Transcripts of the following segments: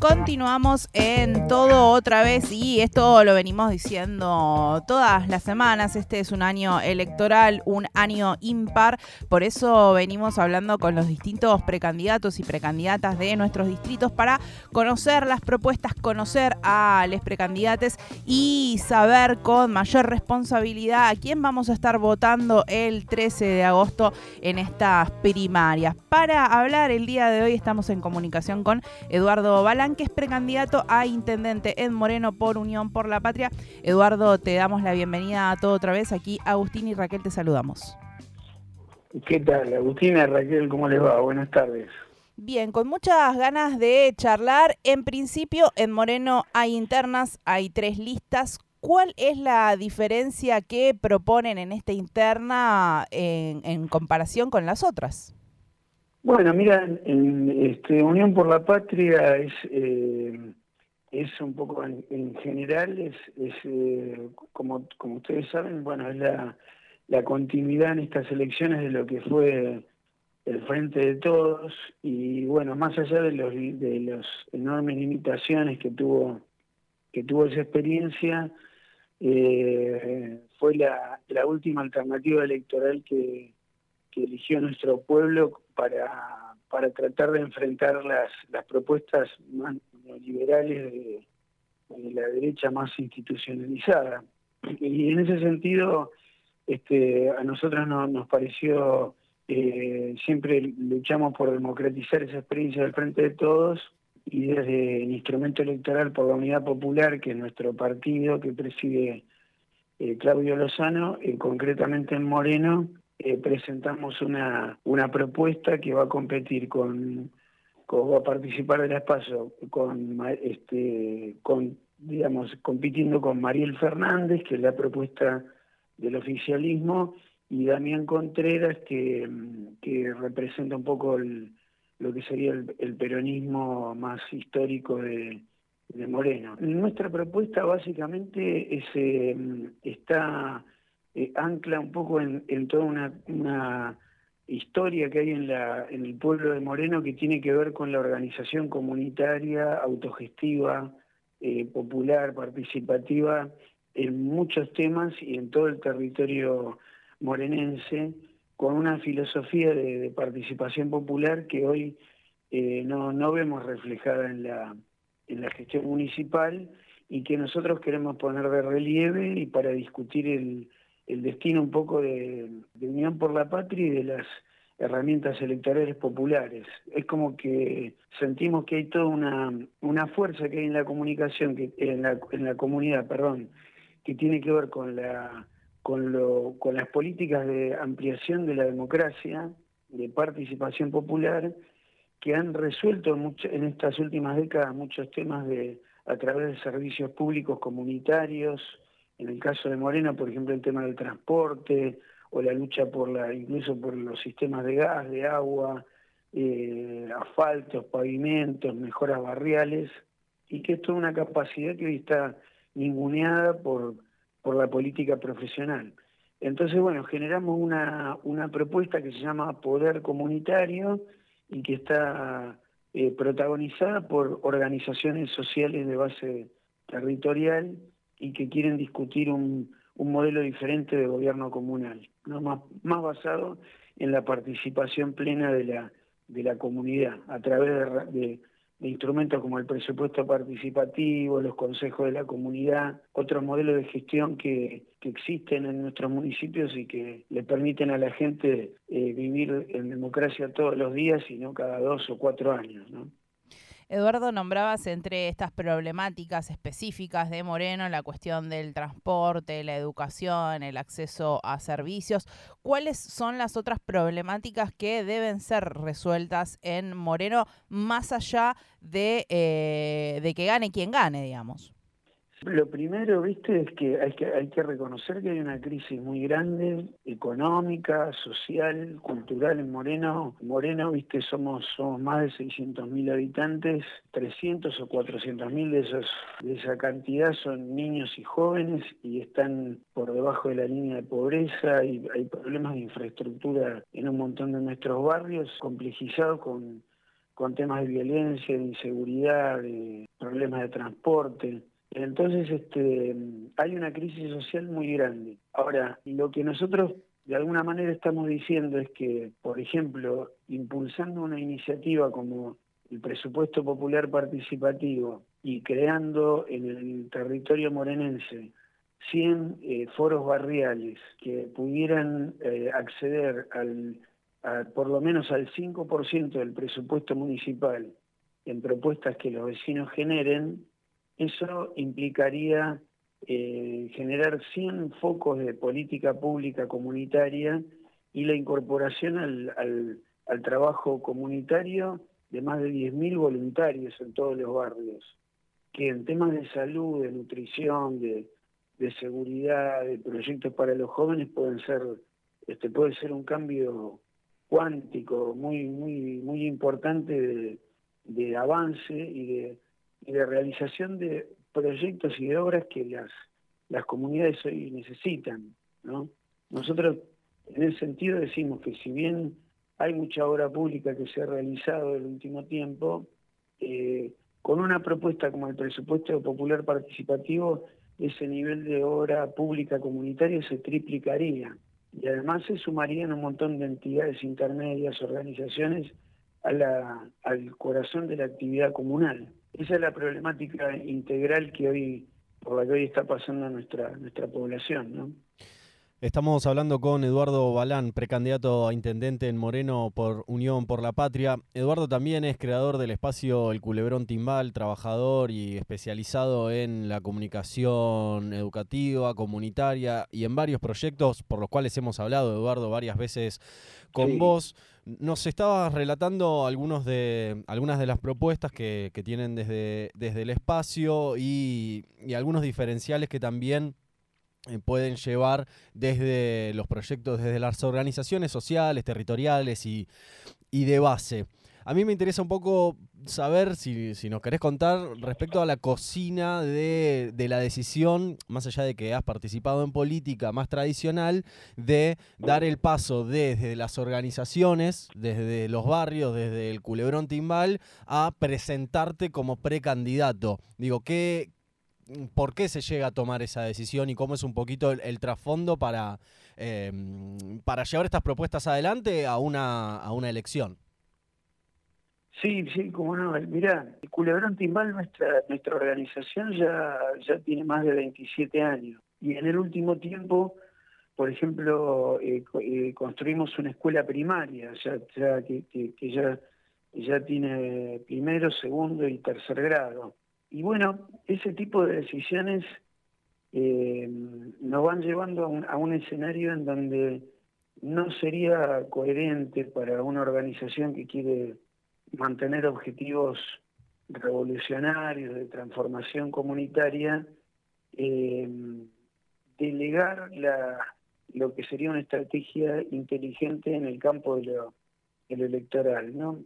Continuamos en todo otra vez y esto lo venimos diciendo todas las semanas. Este es un año electoral, un año impar. Por eso venimos hablando con los distintos precandidatos y precandidatas de nuestros distritos para conocer las propuestas, conocer a los precandidatos y saber con mayor responsabilidad a quién vamos a estar votando el 13 de agosto en estas primarias. Para hablar el día de hoy estamos en comunicación con Eduardo Balán que es precandidato a intendente en Moreno por Unión por la Patria. Eduardo, te damos la bienvenida a todo otra vez. Aquí Agustín y Raquel te saludamos. ¿Qué tal, Agustín y Raquel? ¿Cómo les va? Buenas tardes. Bien, con muchas ganas de charlar. En principio, en Moreno hay internas, hay tres listas. ¿Cuál es la diferencia que proponen en esta interna en, en comparación con las otras? Bueno, mira, en, este, Unión por la Patria es, eh, es un poco en, general, es, es eh, como, como ustedes saben, bueno, es la, la continuidad en estas elecciones de lo que fue el Frente de Todos y bueno, más allá de los de las enormes limitaciones que tuvo que tuvo esa experiencia, eh, fue la, la última alternativa electoral que, que eligió nuestro pueblo para, para tratar de enfrentar las, las propuestas más neoliberales de, la derecha más institucionalizada. Y en ese sentido, este, a nosotros nos pareció, eh, siempre luchamos por democratizar esa experiencia del frente de todos y desde el instrumento electoral por la Unidad Popular, que es nuestro partido que preside eh, Claudio Lozano, eh, concretamente en Moreno, eh, presentamos una, una propuesta que va a competir con, va a participar del espacio con, este, con, digamos, compitiendo con Mariel Fernández, que es la propuesta del oficialismo, y Damián Contreras, que, que representa un poco lo que sería el, peronismo más histórico de, de Moreno. Nuestra propuesta básicamente es, eh, está eh, ancla un poco en, toda una, historia que hay en, la, en el pueblo de Moreno que tiene que ver con la organización comunitaria, autogestiva, eh, popular, participativa, en muchos temas y en todo el territorio morenense, con una filosofía de, participación popular que hoy eh, no, no vemos reflejada en la, en la gestión municipal y que nosotros queremos poner de relieve y para discutir el, el destino un poco de, Unión por la Patria y de las herramientas electorales populares. Es como que sentimos que hay toda una, una fuerza que hay en la comunicación, que, en, la, en la comunidad, perdón, que tiene que ver con, la, con, lo, con las políticas de ampliación de la democracia, de participación popular, que han resuelto en estas últimas décadas muchos temas de, a través de servicios públicos comunitarios, en el caso de Moreno, por ejemplo, el tema del transporte o la lucha por incluso por los sistemas de gas, de agua, eh, asfaltos, pavimentos, mejoras barriales, y que esto es una capacidad que hoy está ninguneada por, por la política profesional. Entonces, bueno, generamos una, una propuesta que se llama Poder Comunitario y que está eh, protagonizada por organizaciones sociales de base territorial y que quieren discutir un, un modelo diferente de gobierno comunal, ¿no? más, más basado en la participación plena de la, de la comunidad a través de, instrumentos como el presupuesto participativo, los consejos de la comunidad, otros modelos de gestión que, que existen en nuestros municipios y que le permiten a la gente eh, vivir en democracia todos los días y no cada dos o cuatro años. ¿no? Eduardo, nombrabas entre estas problemáticas específicas de Moreno la cuestión del transporte, la educación, el acceso a servicios. ¿Cuáles son las otras problemáticas que deben ser resueltas en Moreno más allá de, eh, de que gane quien gane, digamos? Lo primero, viste, es que hay, que hay que reconocer que hay una crisis muy grande, económica, social, cultural en Moreno. Moreno, viste, somos, somos más de 600.000 habitantes, 300 o 400.000 de, esos, de esa cantidad son niños y jóvenes y están por debajo de la línea de pobreza y hay problemas de infraestructura en un montón de nuestros barrios, complejizados con con temas de violencia, de inseguridad, de problemas de transporte. Entonces, este, hay una crisis social muy grande. Ahora, lo que nosotros de alguna manera estamos diciendo es que, por ejemplo, impulsando una iniciativa como el presupuesto popular participativo y creando en el territorio morenense 100 eh, foros barriales que pudieran eh, acceder al, por lo menos al 5% del presupuesto municipal en propuestas que los vecinos generen, eso implicaría eh, generar 100 focos de política pública comunitaria y la incorporación al, al trabajo comunitario de más de 10.000 voluntarios en todos los barrios, que en temas de salud, de nutrición, de, de seguridad, de proyectos para los jóvenes pueden ser, este, puede ser un cambio cuántico muy, muy, muy importante de, avance y de, de realización de proyectos y de obras que las, las comunidades hoy necesitan, ¿no? Nosotros en ese sentido decimos que si bien hay mucha obra pública que se ha realizado en el último tiempo, eh, con una propuesta como el presupuesto popular participativo, ese nivel de obra pública comunitaria se triplicaría y además se sumarían un montón de entidades intermedias, organizaciones a la, al corazón de la actividad comunal. Esa es la problemática integral que hoy por la que hoy está pasando nuestra nuestra población, ¿no? Estamos hablando con Eduardo Balán, precandidato a intendente en Moreno por Unión por la Patria. Eduardo también es creador del espacio El Culebrón Timbal, trabajador y especializado en la comunicación educativa, comunitaria y en varios proyectos por los cuales hemos hablado, Eduardo, varias veces con vos. Nos estabas relatando algunos de, algunas de las propuestas que, tienen desde, desde el espacio y, y algunos diferenciales que también pueden llevar desde los proyectos, desde las organizaciones sociales, territoriales y, de base. A mí me interesa un poco saber, si, nos querés contar, respecto a la cocina de, la decisión, más allá de que has participado en política más tradicional, de dar el paso desde las organizaciones, desde los barrios, desde el culebrón timbal, a presentarte como precandidato. Digo, ¿qué, por qué se llega a tomar esa decisión y cómo es un poquito el, trasfondo para, eh, para llevar estas propuestas adelante a una, a una elección. Sí, sí, como no. Mira, el Culebrón Timbal, nuestra, nuestra organización ya, ya tiene más de 27 años. Y en el último tiempo, por ejemplo, eh, eh, construimos una escuela primaria, ya, ya que, que ya, ya tiene primero, segundo y tercer grado. Y bueno, ese tipo de decisiones eh, nos van llevando a un, escenario en donde no sería coherente para una organización que quiere mantener objetivos revolucionarios de transformación comunitaria, eh, delegar la, lo que sería una estrategia inteligente en el campo de lo, de lo electoral. ¿no?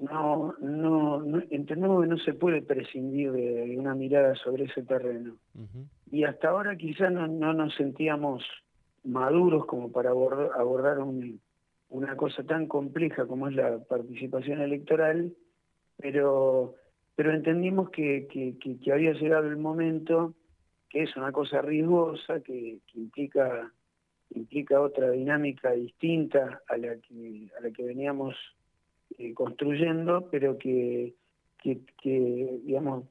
No, no, no, entendemos que no se puede prescindir de, una mirada sobre ese terreno. Y hasta ahora quizás no, no, nos sentíamos maduros como para abordar, una cosa tan compleja como es la participación electoral, pero, pero entendimos que, que, que, había llegado el momento, que es una cosa riesgosa, que, que implica implica otra dinámica distinta a la que a la que veníamos eh, construyendo, pero que, que, digamos,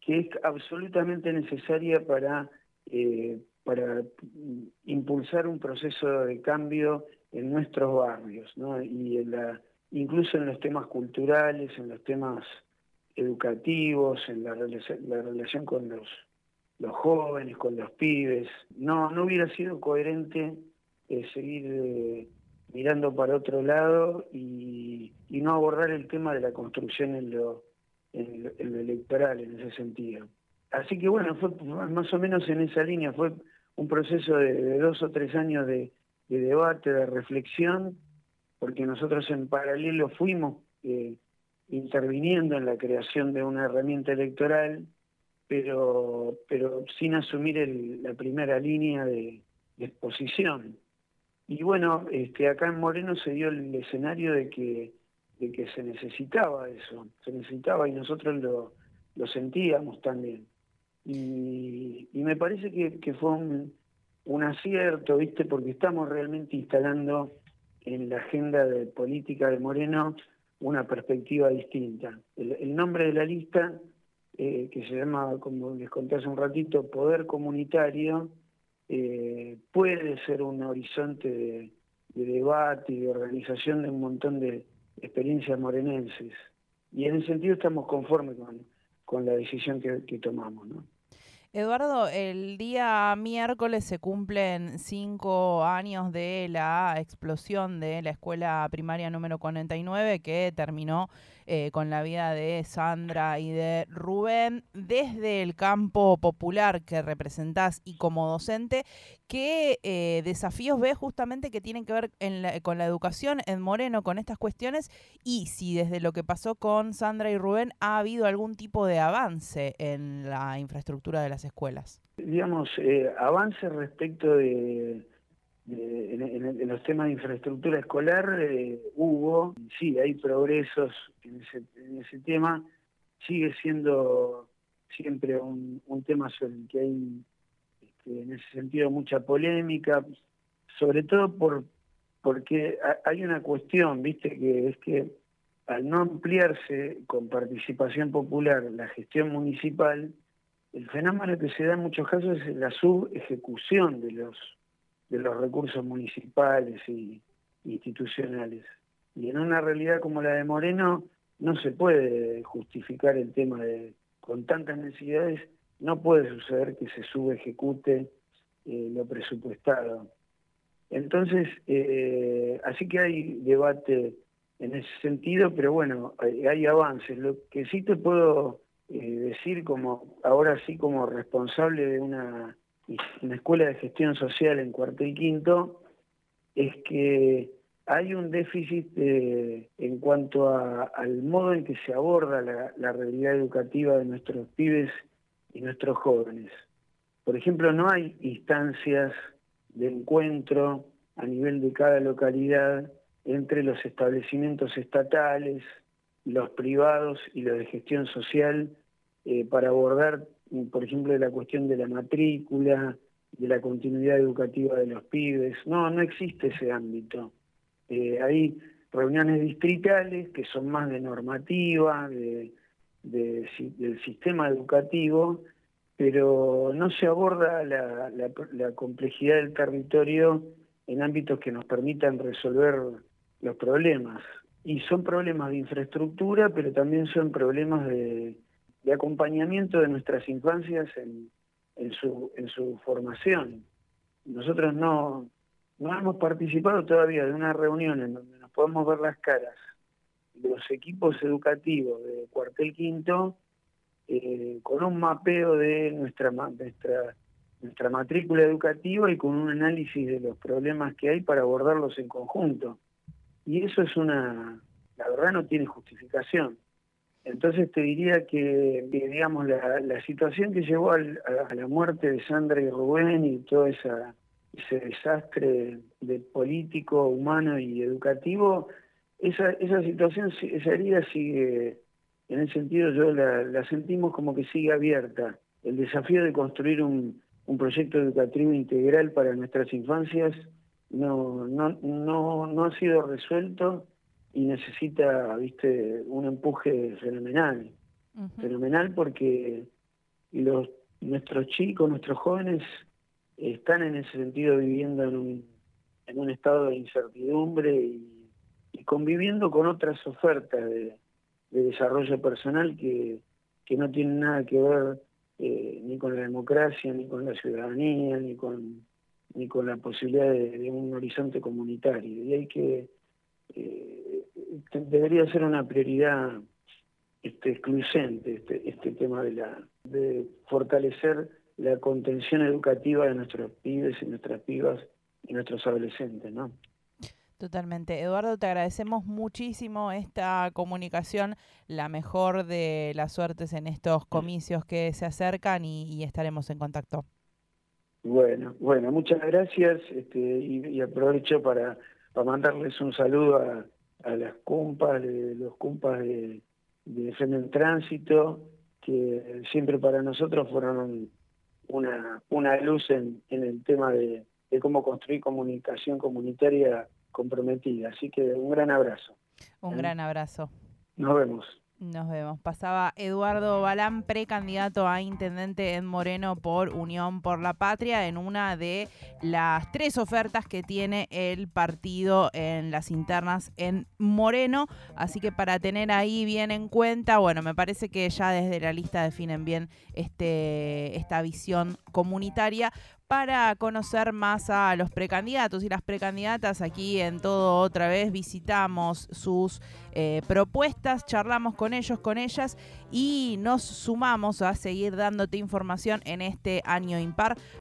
que es absolutamente necesaria para, eh, para impulsar un proceso de cambio en nuestros barrios, ¿no? y en la, incluso en los temas culturales, en los temas educativos, en la, la relación con los, los jóvenes, con los pibes. No, no hubiera sido coherente eh, seguir mirando para otro lado y, no abordar el tema de la construcción en lo, en electoral en ese sentido. Así que bueno, fue más o menos en esa línea, fue un proceso de, dos o tres años de, debate, de reflexión, porque nosotros en paralelo fuimos eh, interviniendo en la creación de una herramienta electoral, pero, pero sin asumir la primera línea de exposición. Y bueno, este, acá en Moreno se dio el escenario de que, de que se necesitaba eso, se necesitaba y nosotros lo, lo sentíamos también. Y, me parece que, que fue un, un acierto, ¿viste? Porque estamos realmente instalando en la agenda de política de Moreno una perspectiva distinta. El, nombre de la lista, eh, que se llama, como les conté hace un ratito, Poder Comunitario, eh, puede ser un horizonte de, debate y de organización de un montón de experiencias morenenses. Y en ese sentido estamos conformes con, con la decisión que, que tomamos, ¿no? Eduardo, el día miércoles se cumplen cinco años de la explosión de la escuela primaria número 49 que terminó eh, con la vida de Sandra y de Rubén. Desde el campo popular que representás y como docente, ¿qué eh, desafíos ves justamente que tienen que ver con la educación en Moreno con estas cuestiones? Y si desde lo que pasó con Sandra y Rubén ha habido algún tipo de avance en la infraestructura de las escuelas. Digamos, eh, avance respecto de en, los temas de infraestructura escolar eh, hubo, sí, hay progresos en ese, tema, sigue siendo siempre un, tema sobre el que hay este, en ese sentido mucha polémica, sobre todo por porque hay una cuestión, viste, que es que al no ampliarse con participación popular la gestión municipal, el fenómeno que se da en muchos casos es la subejecución de los de los recursos municipales y institucionales. Y en una realidad como la de Moreno no se puede justificar el tema de, con tantas necesidades, no puede suceder que se subejecute eh, lo presupuestado. Entonces, eh, así que hay debate en ese sentido, pero bueno, hay, avances. Lo que sí te puedo eh, decir como ahora sí como responsable de una una escuela de gestión social en cuarto y quinto, es que hay un déficit eh, en cuanto al modo en que se aborda la, realidad educativa de nuestros pibes y nuestros jóvenes. Por ejemplo, no hay instancias de encuentro a nivel de cada localidad entre los establecimientos estatales, los privados y los de gestión social eh, para abordar por ejemplo, de la cuestión de la matrícula, de la continuidad educativa de los pibes. No, no existe ese ámbito. Eh, hay reuniones distritales que son más de normativa, de, del sistema educativo, pero no se aborda la, la complejidad del territorio en ámbitos que nos permitan resolver los problemas. Y son problemas de infraestructura, pero también son problemas de, de acompañamiento de nuestras infancias en, en, su, en su formación. Nosotros no, no hemos participado todavía de una reunión en donde nos podemos ver las caras los equipos educativos de cuartel quinto eh, con un mapeo de nuestra, nuestra, nuestra matrícula educativa y con un análisis de los problemas que hay para abordarlos en conjunto. Y eso es una, la verdad no tiene justificación. Entonces te diría que, digamos, la, situación que llevó a, la muerte de Sandra y Rubén y todo esa, ese desastre de político, humano y educativo, esa, esa situación, esa herida sigue, en ese sentido yo la, sentimos como que sigue abierta. El desafío de construir un, un proyecto educativo integral para nuestras infancias no, no, no, no ha sido resuelto y necesita, viste, un empuje fenomenal, fenomenal porque los nuestros chicos, nuestros jóvenes están en ese sentido viviendo en un, en un estado de incertidumbre y, conviviendo con otras ofertas de, desarrollo personal que, que no tienen nada que ver eh, ni con la democracia, ni con la ciudadanía, ni con, ni con la posibilidad de, un horizonte comunitario. Y hay que eh, debería ser una prioridad este, excluyente este, este tema de, la, de fortalecer la contención educativa de nuestros pibes y nuestras pibas y nuestros adolescentes, ¿no? Totalmente. Eduardo, te agradecemos muchísimo esta comunicación, la mejor de las suertes en estos comicios que se acercan y, estaremos en contacto. Bueno, bueno, muchas gracias este, y, aprovecho para, para mandarles un saludo a, a las cumpas, de los cumpas de, de en Tránsito, que siempre para nosotros fueron una, una luz en, en el tema de, de cómo construir comunicación comunitaria comprometida. Así que un gran abrazo. Un gran abrazo. Nos vemos. Nos vemos. Pasaba Eduardo Balán, precandidato a intendente en Moreno por Unión por la Patria, en una de las tres ofertas que tiene el partido en las internas en Moreno. Así que para tener ahí bien en cuenta, bueno, me parece que ya desde la lista definen bien este, esta visión comunitaria para conocer más a los precandidatos y las precandidatas. Aquí en todo otra vez visitamos sus eh, propuestas, charlamos con ellos, con ellas y nos sumamos a seguir dándote información en este año impar